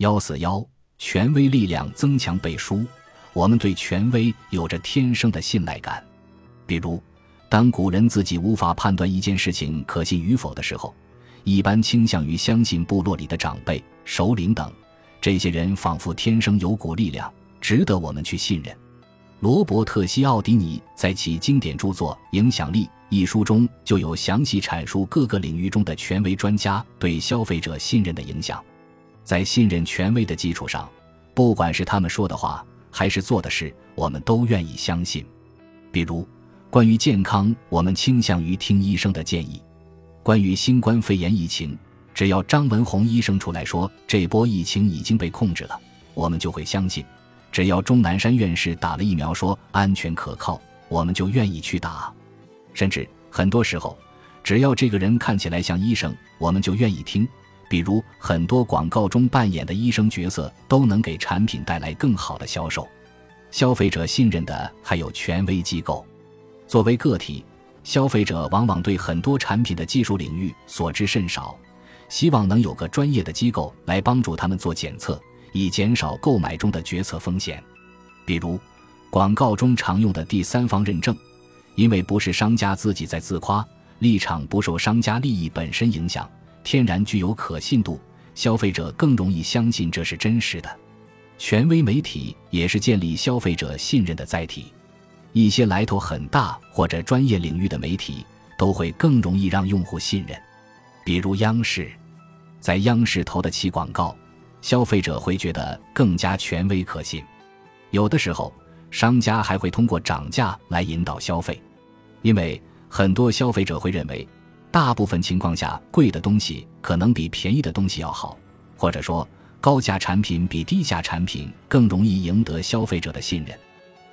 幺四幺，权威力量增强背书。我们对权威有着天生的信赖感。比如，当古人自己无法判断一件事情可信与否的时候，一般倾向于相信部落里的长辈、首领等。这些人仿佛天生有股力量，值得我们去信任。罗伯特·西奥迪尼在其经典著作《影响力》一书中就有详细阐述各个领域中的权威专家对消费者信任的影响。在信任权威的基础上，不管是他们说的话还是做的事，我们都愿意相信。比如，关于健康，我们倾向于听医生的建议；关于新冠肺炎疫情，只要张文宏医生出来说这波疫情已经被控制了，我们就会相信；只要钟南山院士打了疫苗说安全可靠，我们就愿意去打。甚至很多时候，只要这个人看起来像医生，我们就愿意听。比如很多广告中扮演的医生角色都能给产品带来更好的销售。消费者信任的还有权威机构。作为个体，消费者往往对很多产品的技术领域所知甚少，希望能有个专业的机构来帮助他们做检测，以减少购买中的决策风险。比如广告中常用的第三方认证，因为不是商家自己在自夸，立场不受商家利益本身影响。天然具有可信度，消费者更容易相信这是真实的。权威媒体也是建立消费者信任的载体。一些来头很大或者专业领域的媒体都会更容易让用户信任。比如央视，在央视投的起广告，消费者会觉得更加权威可信。有的时候，商家还会通过涨价来引导消费，因为很多消费者会认为。大部分情况下，贵的东西可能比便宜的东西要好，或者说高价产品比低价产品更容易赢得消费者的信任。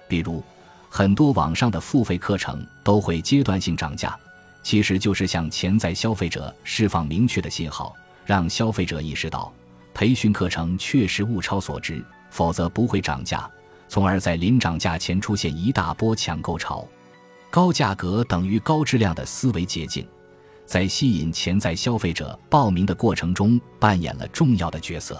比如，很多网上的付费课程都会阶段性涨价，其实就是向潜在消费者释放明确的信号，让消费者意识到培训课程确实物超所值，否则不会涨价，从而在临涨价前出现一大波抢购潮。高价格等于高质量的思维捷径。在吸引潜在消费者报名的过程中扮演了重要的角色。